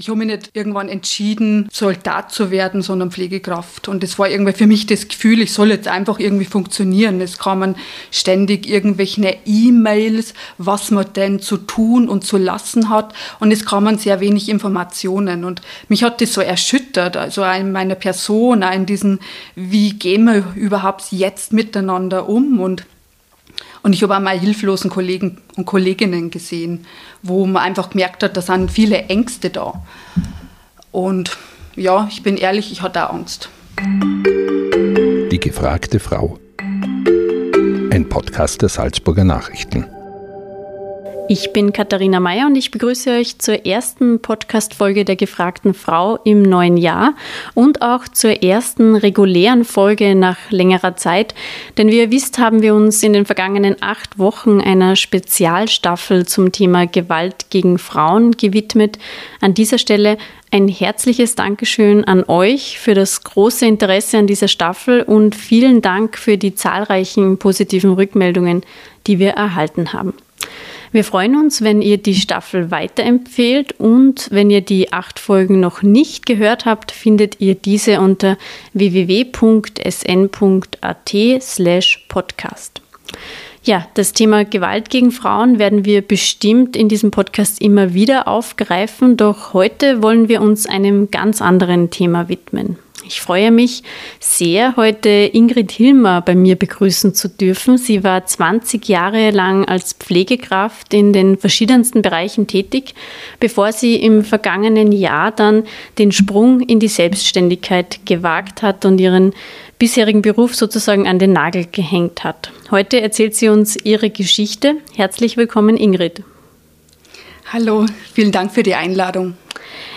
Ich habe mich nicht irgendwann entschieden, Soldat zu werden, sondern Pflegekraft. Und das war irgendwie für mich das Gefühl, ich soll jetzt einfach irgendwie funktionieren. Es kamen ständig irgendwelche E-Mails, was man denn zu tun und zu lassen hat. Und es kamen sehr wenig Informationen. Und mich hat das so erschüttert, also in meiner Person, in diesen, wie gehen wir überhaupt jetzt miteinander um? Und und ich habe auch meine hilflosen Kollegen und Kolleginnen gesehen, wo man einfach gemerkt hat, da sind viele Ängste da. Und ja, ich bin ehrlich, ich hatte auch Angst. Die gefragte Frau. Ein Podcast der Salzburger Nachrichten. Ich bin Katharina Mayer und ich begrüße euch zur ersten Podcast-Folge der gefragten Frau im neuen Jahr und auch zur ersten regulären Folge nach längerer Zeit. Denn wie ihr wisst, haben wir uns in den vergangenen acht Wochen einer Spezialstaffel zum Thema Gewalt gegen Frauen gewidmet. An dieser Stelle ein herzliches Dankeschön an euch für das große Interesse an dieser Staffel und vielen Dank für die zahlreichen positiven Rückmeldungen, die wir erhalten haben. Wir freuen uns, wenn ihr die Staffel weiterempfehlt und wenn ihr die acht Folgen noch nicht gehört habt, findet ihr diese unter www.sn.at slash podcast. Ja, das Thema Gewalt gegen Frauen werden wir bestimmt in diesem Podcast immer wieder aufgreifen, doch heute wollen wir uns einem ganz anderen Thema widmen. Ich freue mich sehr, heute Ingrid Hilmer bei mir begrüßen zu dürfen. Sie war 20 Jahre lang als Pflegekraft in den verschiedensten Bereichen tätig, bevor sie im vergangenen Jahr dann den Sprung in die Selbstständigkeit gewagt hat und ihren bisherigen Beruf sozusagen an den Nagel gehängt hat. Heute erzählt sie uns ihre Geschichte. Herzlich willkommen, Ingrid. Hallo, vielen Dank für die Einladung.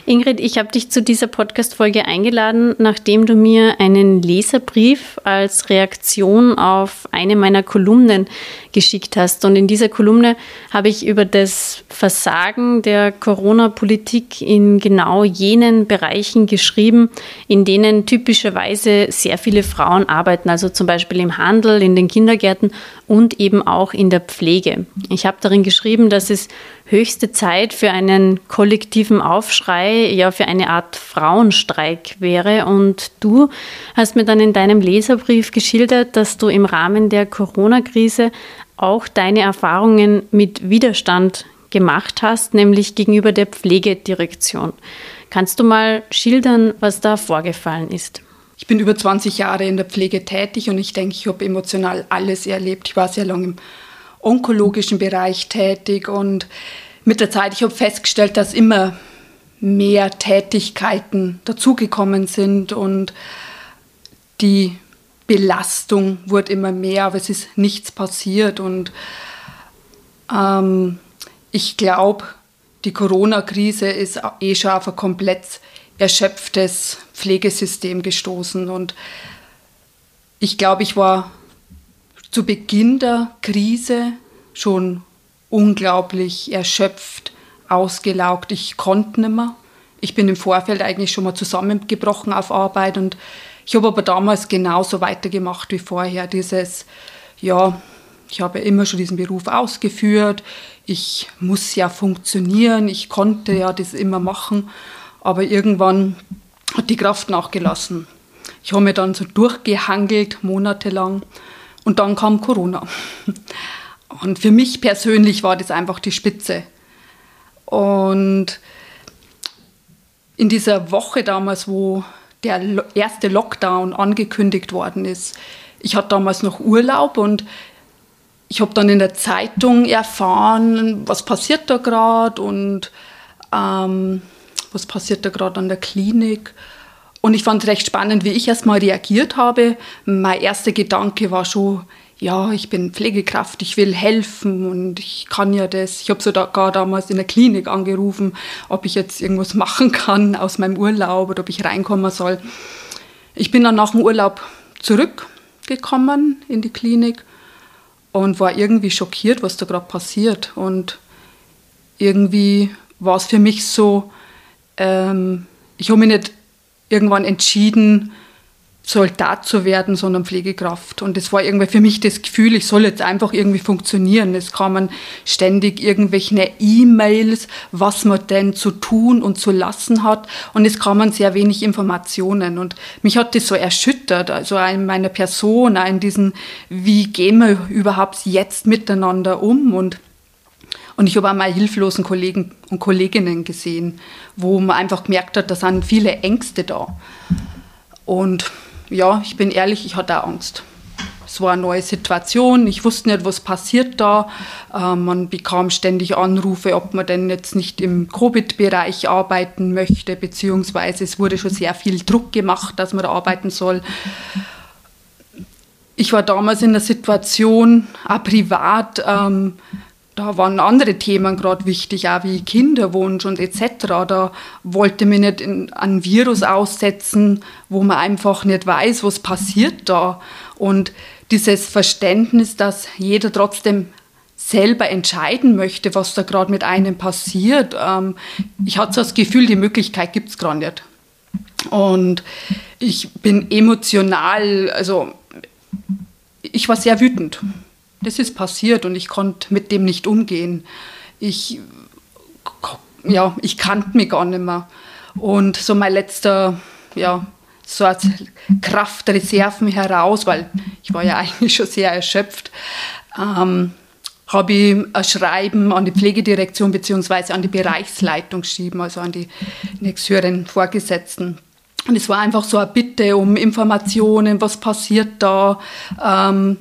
Ingrid, ich habe dich zu dieser Podcast-Folge eingeladen, nachdem du mir einen Leserbrief als Reaktion auf eine meiner Kolumnen geschickt hast. Und in dieser Kolumne habe ich über das Versagen der Corona-Politik in genau jenen Bereichen geschrieben, in denen typischerweise sehr viele Frauen arbeiten, also zum Beispiel im Handel, in den Kindergärten und eben auch in der Pflege. Ich habe darin geschrieben, dass es höchste Zeit für einen kollektiven Aufschrei, ja für eine Art Frauenstreik wäre. Und du hast mir dann in deinem Leserbrief geschildert, dass du im Rahmen der Corona-Krise auch deine Erfahrungen mit Widerstand gemacht hast, nämlich gegenüber der Pflegedirektion. Kannst du mal schildern, was da vorgefallen ist? Ich bin über 20 Jahre in der Pflege tätig und ich denke, ich habe emotional alles erlebt. Ich war sehr lange im onkologischen Bereich tätig. Und mit der Zeit, ich habe festgestellt, dass immer mehr Tätigkeiten dazugekommen sind und die Belastung wurde immer mehr, aber es ist nichts passiert. Und ähm, ich glaube, die Corona-Krise ist eh schon auf ein komplett erschöpftes Pflegesystem gestoßen. Und ich glaube, ich war zu Beginn der Krise schon unglaublich erschöpft, ausgelaugt. Ich konnte nicht mehr. Ich bin im Vorfeld eigentlich schon mal zusammengebrochen auf Arbeit und ich habe aber damals genauso weitergemacht wie vorher. Dieses, ja, ich habe immer schon diesen Beruf ausgeführt. Ich muss ja funktionieren. Ich konnte ja das immer machen. Aber irgendwann hat die Kraft nachgelassen. Ich habe mir dann so durchgehangelt, monatelang. Und dann kam Corona. Und für mich persönlich war das einfach die Spitze. Und in dieser Woche damals, wo der erste Lockdown angekündigt worden ist, ich hatte damals noch Urlaub und ich habe dann in der Zeitung erfahren, was passiert da gerade und ähm, was passiert da gerade an der Klinik. Und ich fand es recht spannend, wie ich erstmal reagiert habe. Mein erster Gedanke war schon, ja, ich bin Pflegekraft, ich will helfen und ich kann ja das. Ich habe sogar damals in der Klinik angerufen, ob ich jetzt irgendwas machen kann aus meinem Urlaub oder ob ich reinkommen soll. Ich bin dann nach dem Urlaub zurückgekommen in die Klinik und war irgendwie schockiert, was da gerade passiert. Und irgendwie war es für mich so, ähm, ich habe mich nicht irgendwann entschieden, Soldat zu werden, sondern Pflegekraft. Und das war irgendwie für mich das Gefühl, ich soll jetzt einfach irgendwie funktionieren. Es kamen ständig irgendwelche E-Mails, was man denn zu tun und zu lassen hat. Und es kamen sehr wenig Informationen. Und mich hat das so erschüttert, also in meiner Person, in diesen, wie gehen wir überhaupt jetzt miteinander um? Und und ich habe auch meine hilflosen Kollegen und Kolleginnen gesehen, wo man einfach gemerkt hat, da sind viele Ängste da. Und ja, ich bin ehrlich, ich hatte auch Angst. Es war eine neue Situation, ich wusste nicht, was passiert da. Äh, man bekam ständig Anrufe, ob man denn jetzt nicht im Covid-Bereich arbeiten möchte, beziehungsweise es wurde schon sehr viel Druck gemacht, dass man da arbeiten soll. Ich war damals in der Situation, auch privat, ähm, da waren andere Themen gerade wichtig, auch wie Kinderwunsch und etc. Da wollte man nicht in, ein Virus aussetzen, wo man einfach nicht weiß, was passiert da. Und dieses Verständnis, dass jeder trotzdem selber entscheiden möchte, was da gerade mit einem passiert. Ähm, ich hatte so das Gefühl, die Möglichkeit gibt es gerade nicht. Und ich bin emotional, also ich war sehr wütend das ist passiert und ich konnte mit dem nicht umgehen. Ich, ja, ich kannte mich gar nicht mehr. Und so mein letzter, ja, so als Kraftreserven heraus, weil ich war ja eigentlich schon sehr erschöpft, ähm, habe ich ein Schreiben an die Pflegedirektion bzw. an die Bereichsleitung geschrieben, also an die nächsthöheren Vorgesetzten. Und es war einfach so eine Bitte um Informationen, was passiert da, ähm,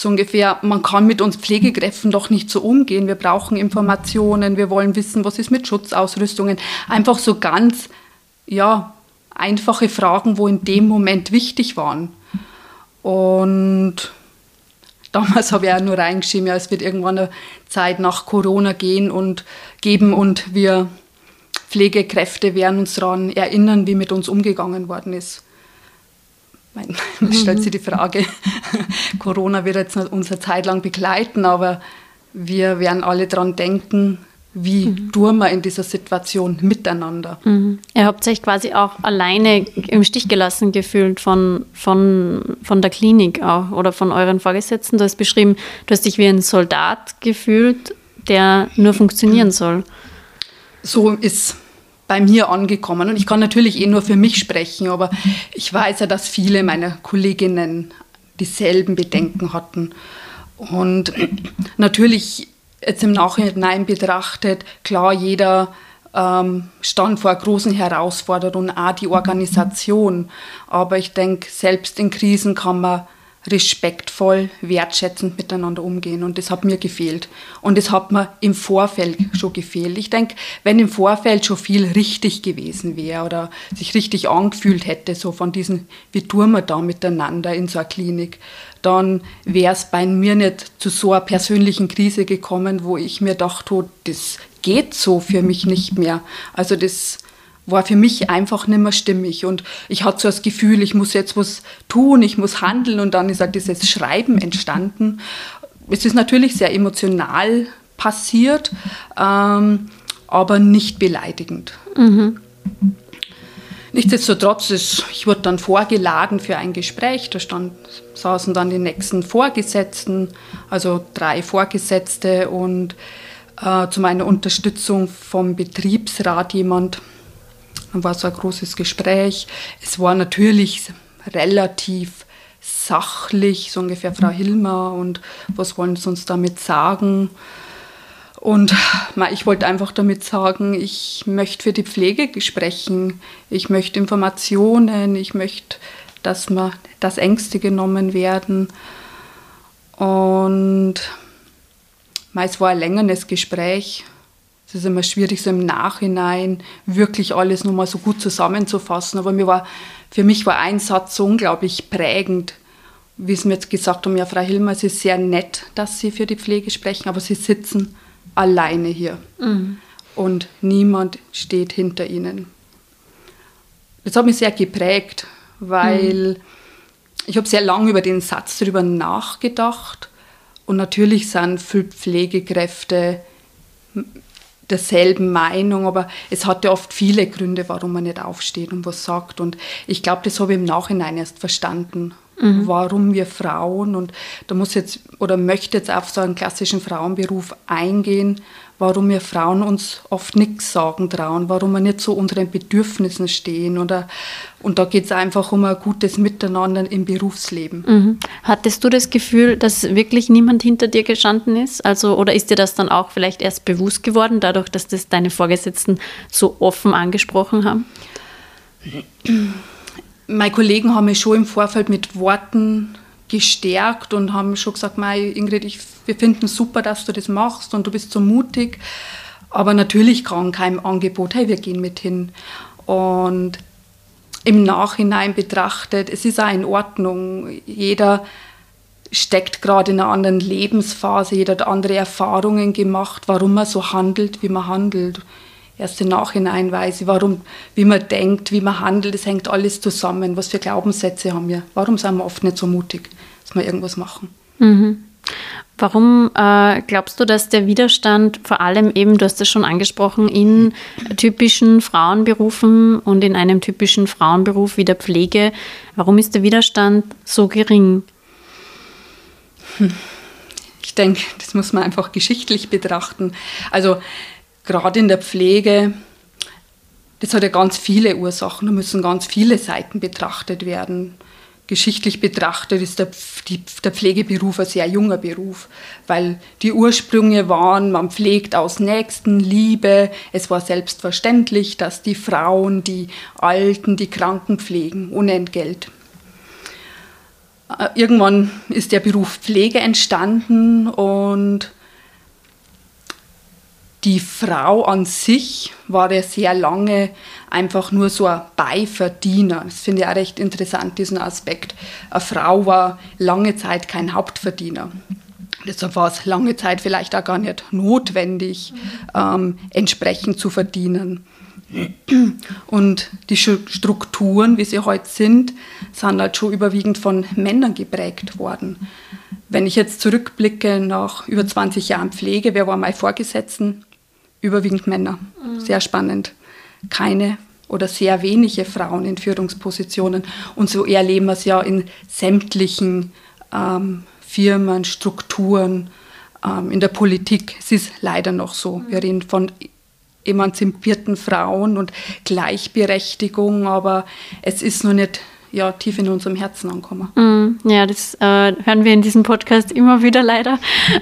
so ungefähr, man kann mit uns Pflegekräften doch nicht so umgehen. Wir brauchen Informationen, wir wollen wissen, was ist mit Schutzausrüstungen. Einfach so ganz, ja, einfache Fragen, wo in dem Moment wichtig waren. Und damals habe ich auch nur reingeschrieben, ja, es wird irgendwann eine Zeit nach Corona gehen und geben und wir Pflegekräfte werden uns daran erinnern, wie mit uns umgegangen worden ist. Man mhm. stellt sich die Frage, Corona wird jetzt unsere Zeit lang begleiten, aber wir werden alle daran denken, wie mhm. tun wir in dieser Situation miteinander. Mhm. Ihr habt euch quasi auch alleine im Stich gelassen gefühlt von, von, von der Klinik auch oder von euren Vorgesetzten. Du hast beschrieben, du hast dich wie ein Soldat gefühlt, der nur funktionieren soll. So ist bei mir angekommen. Und ich kann natürlich eh nur für mich sprechen, aber ich weiß ja, dass viele meiner Kolleginnen dieselben Bedenken hatten. Und natürlich jetzt im Nachhinein betrachtet, klar, jeder ähm, stand vor großen Herausforderungen, auch die Organisation. Aber ich denke, selbst in Krisen kann man respektvoll, wertschätzend miteinander umgehen. Und das hat mir gefehlt. Und das hat mir im Vorfeld schon gefehlt. Ich denke, wenn im Vorfeld schon viel richtig gewesen wäre oder sich richtig angefühlt hätte, so von diesen, wie tun wir da miteinander in so einer Klinik, dann wäre es bei mir nicht zu so einer persönlichen Krise gekommen, wo ich mir dachte, oh, das geht so für mich nicht mehr. Also das war für mich einfach nicht mehr stimmig. Und ich hatte so das Gefühl, ich muss jetzt was tun, ich muss handeln. Und dann ist halt dieses Schreiben entstanden. Es ist natürlich sehr emotional passiert, ähm, aber nicht beleidigend. Mhm. Nichtsdestotrotz, ist, ich wurde dann vorgeladen für ein Gespräch. Da stand, saßen dann die nächsten Vorgesetzten, also drei Vorgesetzte und äh, zu meiner Unterstützung vom Betriebsrat jemand, dann war so ein großes Gespräch. Es war natürlich relativ sachlich, so ungefähr Frau Hilmer und was wollen Sie uns damit sagen? Und ich wollte einfach damit sagen, ich möchte für die Pflege sprechen, ich möchte Informationen, ich möchte, dass, man, dass Ängste genommen werden. Und es war ein längeres Gespräch. Es ist immer schwierig, so im Nachhinein wirklich alles nochmal so gut zusammenzufassen. Aber mir war, für mich war ein Satz so unglaublich prägend, wie es mir jetzt gesagt haben, ja, Frau Hilmer, es ist sehr nett, dass Sie für die Pflege sprechen, aber Sie sitzen alleine hier. Mhm. Und niemand steht hinter Ihnen. Das hat mich sehr geprägt, weil mhm. ich habe sehr lange über den Satz darüber nachgedacht Und natürlich sind viele Pflegekräfte derselben Meinung, aber es hat ja oft viele Gründe, warum man nicht aufsteht und was sagt. Und ich glaube, das habe ich im Nachhinein erst verstanden, mhm. warum wir Frauen, und da muss jetzt oder möchte jetzt auf so einen klassischen Frauenberuf eingehen, warum wir Frauen uns oft nichts sagen trauen, warum wir nicht zu unseren Bedürfnissen stehen. Oder, und da geht es einfach um ein gutes Miteinander im Berufsleben. Mhm. Hattest du das Gefühl, dass wirklich niemand hinter dir gestanden ist? Also, oder ist dir das dann auch vielleicht erst bewusst geworden, dadurch, dass das deine Vorgesetzten so offen angesprochen haben? Meine Kollegen haben mich schon im Vorfeld mit Worten gestärkt und haben schon gesagt, Ingrid, ich, wir finden super, dass du das machst und du bist so mutig. Aber natürlich kam kein Angebot, hey, wir gehen mit hin. Und im Nachhinein betrachtet, es ist auch in Ordnung. Jeder steckt gerade in einer anderen Lebensphase, jeder hat andere Erfahrungen gemacht, warum man so handelt, wie man handelt. Erst im Nachhinein weiß ich, warum, wie man denkt, wie man handelt, es hängt alles zusammen. Was für Glaubenssätze haben wir? Warum sind wir oft nicht so mutig? dass wir irgendwas machen. Mhm. Warum äh, glaubst du, dass der Widerstand vor allem eben, du hast es schon angesprochen, in typischen Frauenberufen und in einem typischen Frauenberuf wie der Pflege, warum ist der Widerstand so gering? Hm. Ich denke, das muss man einfach geschichtlich betrachten. Also gerade in der Pflege, das hat ja ganz viele Ursachen, da müssen ganz viele Seiten betrachtet werden geschichtlich betrachtet ist der, der, Pflegeberuf ein sehr junger Beruf, weil die Ursprünge waren, man pflegt aus Nächstenliebe. Es war selbstverständlich, dass die Frauen die Alten, die Kranken pflegen, ohne Entgelt. Äh, irgendwann ist der Beruf Pflege entstanden und die Frau an sich war ja sehr lange einfach nur so ein Beiverdiener. Das finde ich auch recht interessant, diesen Aspekt. Eine Frau war lange Zeit kein Hauptverdiener. Deshalb war es lange Zeit vielleicht auch gar nicht notwendig, ähm, entsprechend zu verdienen. Und die Strukturen, wie sie heute sind, sind halt schon überwiegend von Männern geprägt worden. Wenn ich jetzt zurückblicke nach über 20 Jahren Pflege, wer war mein Vorgesetzten? Überwiegend Männer. Sehr spannend keine oder sehr wenige Frauen in Führungspositionen. Und so erleben wir es ja in sämtlichen ähm, Firmen, Strukturen, ähm, in der Politik. Es ist leider noch so. Wir reden von emanzipierten Frauen und Gleichberechtigung, aber es ist noch nicht ja, tief in unserem Herzen ankommen. Mm, ja, das äh, hören wir in diesem Podcast immer wieder leider.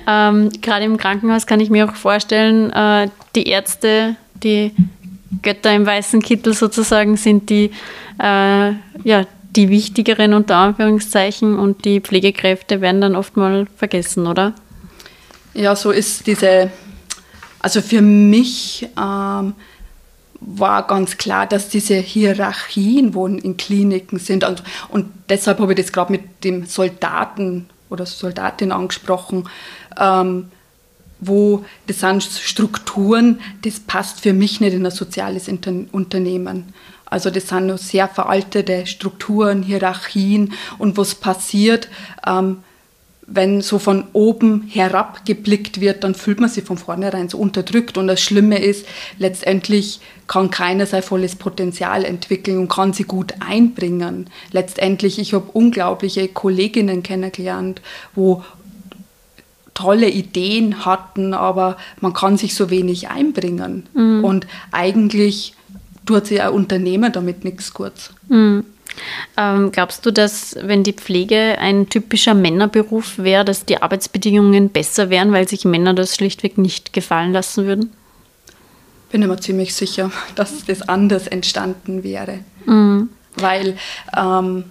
Ähm, Gerade im Krankenhaus kann ich mir auch vorstellen, äh, die Ärzte, die Götter im weißen Kittel sozusagen sind die, äh, ja, die wichtigeren unter Anführungszeichen und die Pflegekräfte werden dann oft mal vergessen, oder? Ja, so ist diese, also für mich ähm, war ganz klar, dass diese Hierarchien, wo in Kliniken sind, und, und deshalb habe ich das gerade mit dem Soldaten oder Soldatin angesprochen, ähm, wo das sind Strukturen, das passt für mich nicht in ein soziales Unternehmen. Also das sind nur sehr veraltete Strukturen, Hierarchien und was passiert, ähm, wenn so von oben herab geblickt wird, dann fühlt man sich von vornherein so unterdrückt. Und das Schlimme ist, letztendlich kann keiner sein volles Potenzial entwickeln und kann sie gut einbringen. Letztendlich, ich habe unglaubliche Kolleginnen kennengelernt, wo tolle Ideen hatten, aber man kann sich so wenig einbringen. Mhm. Und eigentlich tut sich ein Unternehmer damit nichts kurz. Mhm. Ähm, glaubst du, dass wenn die Pflege ein typischer Männerberuf wäre, dass die Arbeitsbedingungen besser wären, weil sich Männer das schlichtweg nicht gefallen lassen würden? Bin ich mir ziemlich sicher, dass das anders entstanden wäre. Mhm. Weil ähm,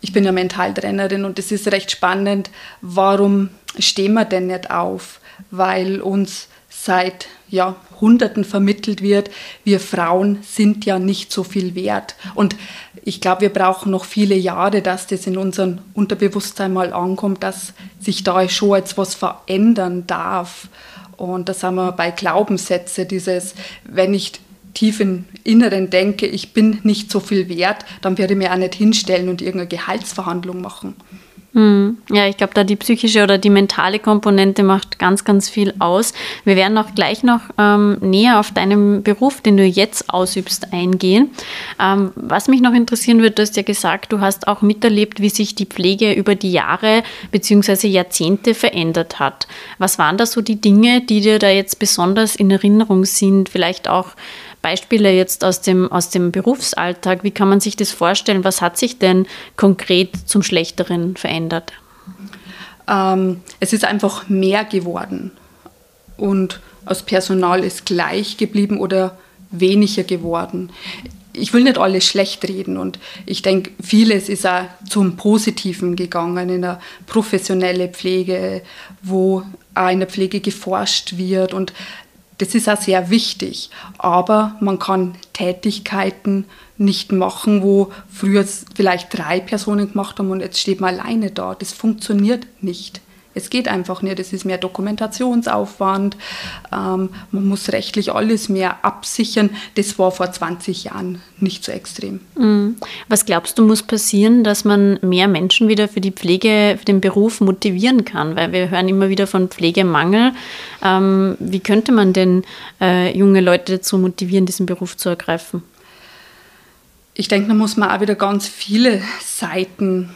ich bin ja Mentaltrainerin und es ist recht spannend, warum stehen wir denn nicht auf? Weil uns seit Jahrhunderten vermittelt wird, wir Frauen sind ja nicht so viel wert. Und ich glaube, wir brauchen noch viele Jahre, dass das in unserem Unterbewusstsein mal ankommt, dass sich da schon etwas verändern darf. Und da sind wir bei Glaubenssätze, dieses, wenn ich tief im Inneren denke, ich bin nicht so viel wert, dann werde ich mir auch nicht hinstellen und irgendeine Gehaltsverhandlung machen. Hm. Ja, ich glaube, da die psychische oder die mentale Komponente macht ganz, ganz viel aus. Wir werden auch gleich noch ähm, näher auf deinen Beruf, den du jetzt ausübst, eingehen. Ähm, was mich noch interessieren wird, du hast ja gesagt, du hast auch miterlebt, wie sich die Pflege über die Jahre bzw. Jahrzehnte verändert hat. Was waren da so die Dinge, die dir da jetzt besonders in Erinnerung sind? Vielleicht auch Beispiele jetzt aus dem, aus dem Berufsalltag. Wie kann man sich das vorstellen? Was hat sich denn konkret zum Schlechteren verändert? Ähm, es ist einfach mehr geworden und das Personal ist gleich geblieben oder weniger geworden. Ich will nicht alles schlecht reden und ich denke, vieles ist auch zum Positiven gegangen in der professionelle Pflege, wo auch in der Pflege geforscht wird und das ist auch sehr wichtig, aber man kann Tätigkeiten nicht machen, wo früher vielleicht drei Personen gemacht haben und jetzt steht man alleine da. Das funktioniert nicht. Es geht einfach nicht. Es ist mehr Dokumentationsaufwand. Ähm, man muss rechtlich alles mehr absichern. Das war vor 20 Jahren nicht so extrem. Mhm. Was glaubst du, muss passieren, dass man mehr Menschen wieder für die Pflege, für den Beruf motivieren kann? Weil wir hören immer wieder von Pflegemangel. Ähm, wie könnte man denn äh, junge Leute dazu motivieren, diesen Beruf zu ergreifen? Ich denke, da muss man auch wieder ganz viele Seiten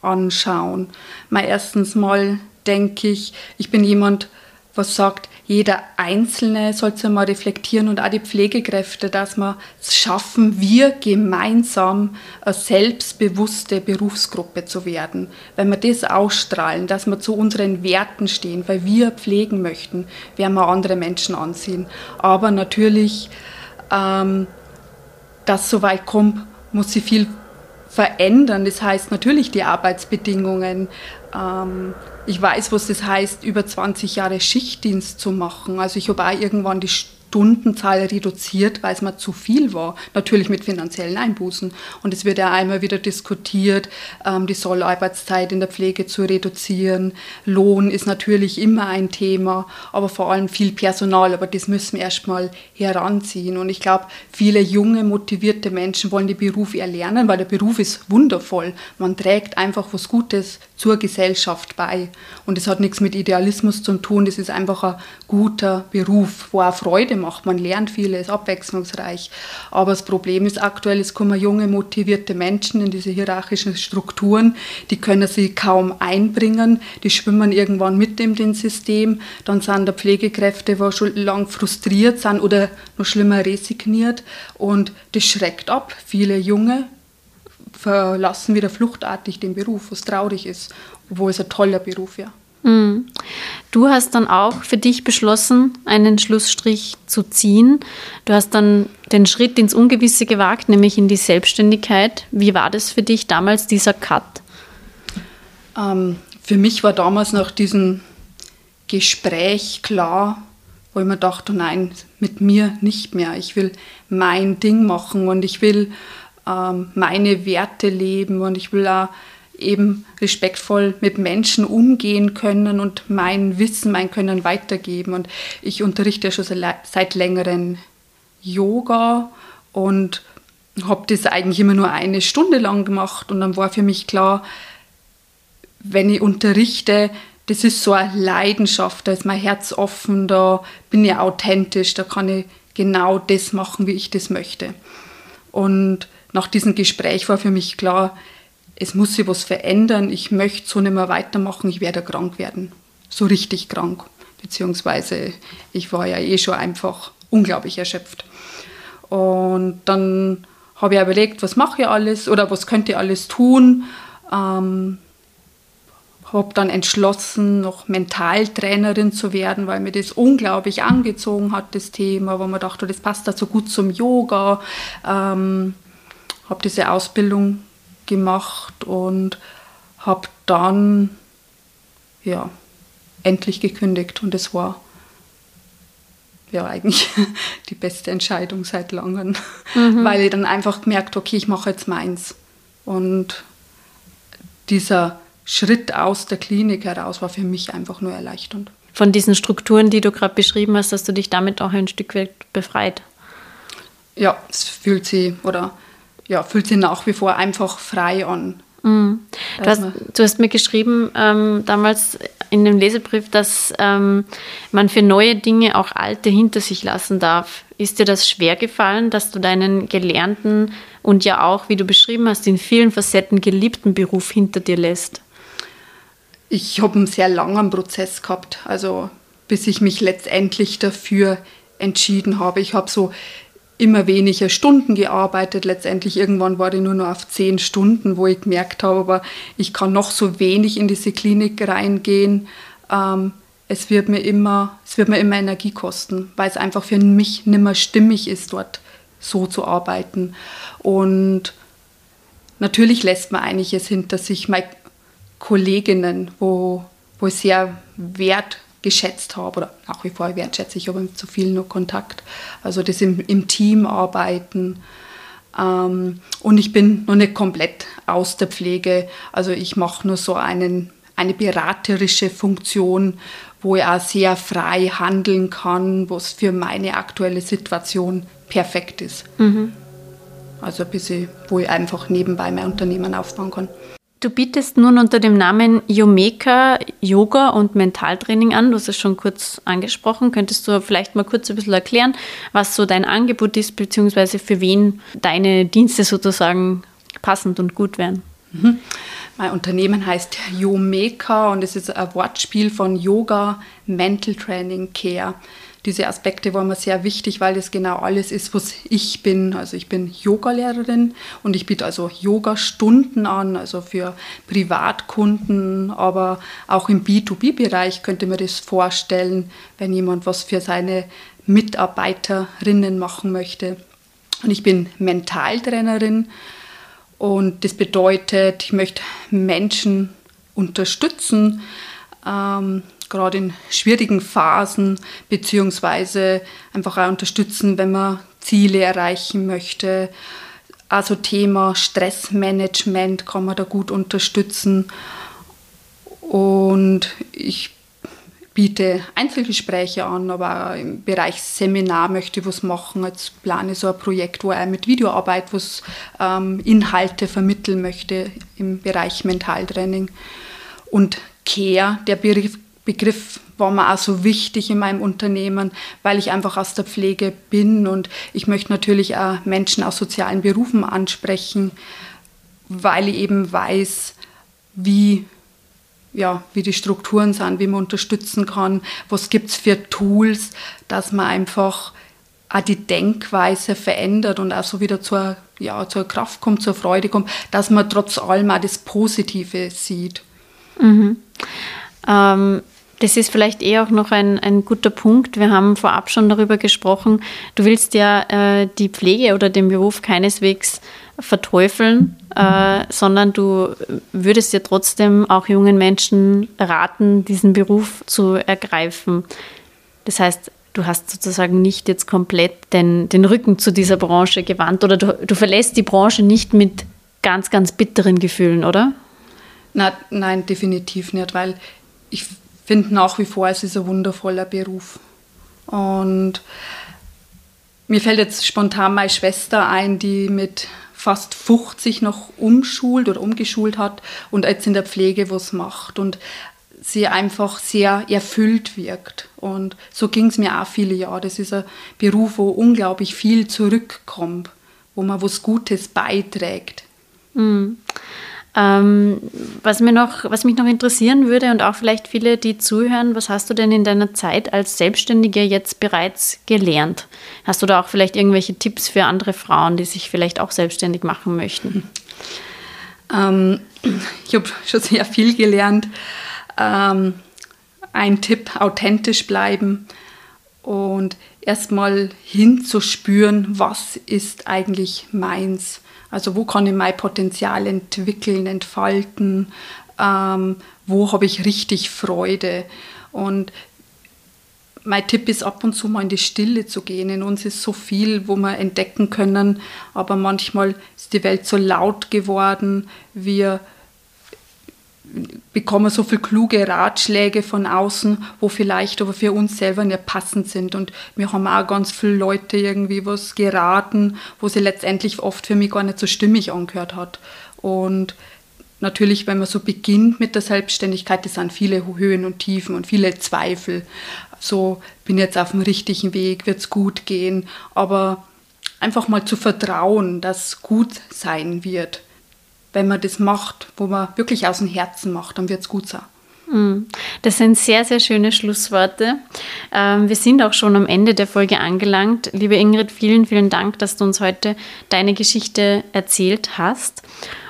anschauen. Mal erstens mal denke ich, ich bin jemand, was sagt, jeder Einzelne sollte mal reflektieren und auch die Pflegekräfte, dass wir es schaffen, wir gemeinsam eine selbstbewusste Berufsgruppe zu werden. Wenn wir das ausstrahlen, dass wir zu unseren Werten stehen, weil wir pflegen möchten, werden wir andere Menschen anziehen. Aber natürlich, ähm, dass so weit kommt, muss sie viel verändern. Das heißt natürlich die Arbeitsbedingungen, ähm, ich weiß, was das heißt, über 20 Jahre Schichtdienst zu machen. Also ich habe auch irgendwann die Stundenzahl reduziert, weil es mir zu viel war. Natürlich mit finanziellen Einbußen. Und es wird ja einmal wieder diskutiert, ähm, die Sollarbeitszeit in der Pflege zu reduzieren. Lohn ist natürlich immer ein Thema, aber vor allem viel Personal. Aber das müssen wir erstmal heranziehen. Und ich glaube, viele junge, motivierte Menschen wollen den Beruf erlernen, weil der Beruf ist wundervoll. Man trägt einfach was Gutes zur Gesellschaft bei. Und es hat nichts mit Idealismus zu tun. Das ist einfach ein guter Beruf, wo auch Freude macht. Man lernt viel, ist abwechslungsreich. Aber das Problem ist aktuell, es kommen junge, motivierte Menschen in diese hierarchischen Strukturen, die können sich kaum einbringen, die schwimmen irgendwann mit in dem System. Dann sind da Pflegekräfte, die schon lang frustriert sind oder noch schlimmer resigniert. Und das schreckt ab. Viele Junge verlassen wieder fluchtartig den Beruf, was traurig ist, obwohl es ein toller Beruf wäre. Mhm. Du hast dann auch für dich beschlossen, einen Schlussstrich zu ziehen. Du hast dann den Schritt ins Ungewisse gewagt, nämlich in die Selbstständigkeit. Wie war das für dich damals, dieser Cut? Ähm, für mich war damals nach diesem Gespräch klar, wo ich mir dachte, nein, mit mir nicht mehr. Ich will mein Ding machen und ich will ähm, meine Werte leben und ich will auch eben respektvoll mit Menschen umgehen können und mein Wissen, mein Können weitergeben. Und ich unterrichte ja schon seit längerem Yoga und habe das eigentlich immer nur eine Stunde lang gemacht. Und dann war für mich klar, wenn ich unterrichte, das ist so eine Leidenschaft, da ist mein Herz offen, da bin ich authentisch, da kann ich genau das machen, wie ich das möchte. Und nach diesem Gespräch war für mich klar, es muss sich was verändern, ich möchte so nicht mehr weitermachen, ich werde krank werden. So richtig krank. Beziehungsweise ich war ja eh schon einfach unglaublich erschöpft. Und dann habe ich überlegt, was mache ich alles oder was könnte ich alles tun. Ähm, habe dann entschlossen, noch Mentaltrainerin zu werden, weil mir das unglaublich angezogen hat, das Thema, wo man dachte, das passt da so gut zum Yoga. Ähm, habe diese Ausbildung gemacht und habe dann ja endlich gekündigt und es war ja eigentlich die beste Entscheidung seit langem, mhm. weil ich dann einfach gemerkt, okay, ich mache jetzt meins und dieser Schritt aus der Klinik heraus war für mich einfach nur erleichternd. Von diesen Strukturen, die du gerade beschrieben hast, hast du dich damit auch ein Stück weit befreit? Ja, es fühlt sich oder ja, fühlt sich nach wie vor einfach frei an. Mhm. Du, hast, du, hast, mir geschrieben ähm, damals in dem Lesebrief, dass ähm, man für neue Dinge auch alte hinter sich lassen darf. Ist dir das schwer gefallen, dass du deinen gelernten und ja auch, wie du beschrieben hast, in vielen Facetten geliebten Beruf hinter dir lässt? Ich habe einen sehr langen Prozess gehabt, also bis ich mich letztendlich dafür entschieden habe. Ich habe so immer weniger Stunden gearbeitet. Letztendlich irgendwann war ich nur noch auf zehn Stunden, wo ich gemerkt habe, aber ich kann noch so wenig in diese Klinik reingehen. Ähm, es wird mir immer, es wird mir immer Energie kosten, weil es einfach für mich nicht mehr stimmig ist, dort so zu arbeiten. Und natürlich lässt man einiges hinter sich. Meine Kolleginnen, wo, wo ich sehr wert geschätzt habe oder nach wie vor wertschätze ich, aber zu viel nur Kontakt. Also das im, im Team arbeiten. Ähm, und ich bin noch nicht komplett aus der Pflege. Also ich mache nur so einen, eine beraterische Funktion, wo ich auch sehr frei handeln kann, was für meine aktuelle Situation perfekt ist. Mhm. Also ein bisschen, wo ich einfach nebenbei mein Unternehmen aufbauen kann. Du bietest nun unter dem Namen Yomeka Yoga und Mentaltraining an. Du hast es schon kurz angesprochen. Könntest du vielleicht mal kurz ein bisschen erklären, was so dein Angebot ist, beziehungsweise für wen deine Dienste sozusagen passend und gut wären? Mhm. Mein Unternehmen heißt Yomeka und es ist ein Wortspiel von Yoga, Mental Training, Care diese Aspekte waren mir sehr wichtig, weil das genau alles ist, was ich bin. Also ich bin Yogalehrerin und ich biete also Yoga-Stunden an, also für Privatkunden, aber auch im B2B-Bereich könnte man das vorstellen, wenn jemand was für seine Mitarbeiterinnen machen möchte. Und ich bin Mentaltrainerin und das bedeutet, ich möchte Menschen unterstützen, ähm, gerade in schwierigen Phasen, beziehungsweise einfach auch unterstützen, wenn man Ziele erreichen möchte. Also Thema Stressmanagement kann man da gut unterstützen. Und ich biete Einzelgespräche an, aber im Bereich Seminar möchte ich was machen. Jetzt plane ich so ein Projekt, wo ich mit Videoarbeit was ähm, Inhalte vermitteln möchte im Bereich Mentaltraining. Und Care, der Begriff Begriff war mir auch so wichtig in meinem Unternehmen, weil ich einfach aus der Pflege bin und ich möchte natürlich auch Menschen aus sozialen Berufen ansprechen, weil ich eben weiß, wie, ja, wie die Strukturen sind, wie man unterstützen kann, was gibt es für Tools, dass man einfach auch die Denkweise verändert und auch so wieder zur, ja, zur Kraft kommt, zur Freude kommt, dass man trotz allem auch das Positive sieht. Mhm. Ähm, das ist vielleicht eher auch noch ein, ein guter Punkt. Wir haben vorab schon darüber gesprochen. Du willst ja äh, die Pflege oder den Beruf keineswegs verteufeln, äh, sondern du würdest ja trotzdem auch jungen Menschen raten, diesen Beruf zu ergreifen. Das heißt, du hast sozusagen nicht jetzt komplett den, den Rücken zu dieser Branche gewandt oder du, du verlässt die Branche nicht mit ganz, ganz bitteren Gefühlen, oder? Na, nein, definitiv nicht, weil ich finde nach wie vor, es ist ein wundervoller Beruf. Und mir fällt jetzt spontan meine Schwester ein, die mit fast 50 noch umschult oder umgeschult hat und jetzt in der Pflege was macht und sie einfach sehr erfüllt wirkt. Und so ging es mir auch viele Jahre. Das ist ein Beruf, wo unglaublich viel zurückkommt, wo man was Gutes beiträgt. Mhm. Ähm, was, mir noch, was mich noch interessieren würde und auch vielleicht viele, die zuhören, was hast du denn in deiner Zeit als Selbstständige jetzt bereits gelernt? Hast du da auch vielleicht irgendwelche Tipps für andere Frauen, die sich vielleicht auch selbstständig machen möchten? Ähm, ich habe schon sehr viel gelernt. Ähm, ein Tipp, authentisch bleiben und erstmal hinzuspüren, was ist eigentlich meins also wo kann ich mein Potenzial entwickeln, entfalten, ähm, wo habe ich richtig Freude. Und mein Tipp ist ab und zu mal in die Stille zu gehen. In uns ist so viel, wo wir entdecken können, aber manchmal ist die Welt so laut geworden. Wir bekommen so viele kluge Ratschläge von außen, wo vielleicht aber für uns selber nicht passend sind. Und mir haben auch ganz viele Leute irgendwie was geraten, wo sie letztendlich oft für mich gar nicht so stimmig angehört hat. Und natürlich, wenn man so beginnt mit der Selbstständigkeit, es sind viele Höhen und Tiefen und viele Zweifel. So, bin jetzt auf dem richtigen Weg, wird es gut gehen. Aber einfach mal zu vertrauen, dass es gut sein wird. Wenn man das macht, wo man wirklich aus dem Herzen macht, dann wird es gut sein. Hm. Das sind sehr, sehr schöne Schlussworte. Ähm, wir sind auch schon am Ende der Folge angelangt. Liebe Ingrid, vielen, vielen Dank, dass du uns heute deine Geschichte erzählt hast.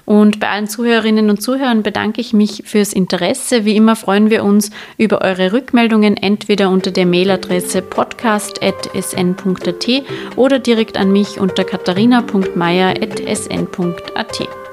Und bei allen Zuhörerinnen und Zuhörern bedanke ich mich fürs Interesse. Wie immer freuen wir uns über eure Rückmeldungen entweder unter der Mailadresse podcast.sn.at oder direkt an mich unter katharina.meier.sn.at.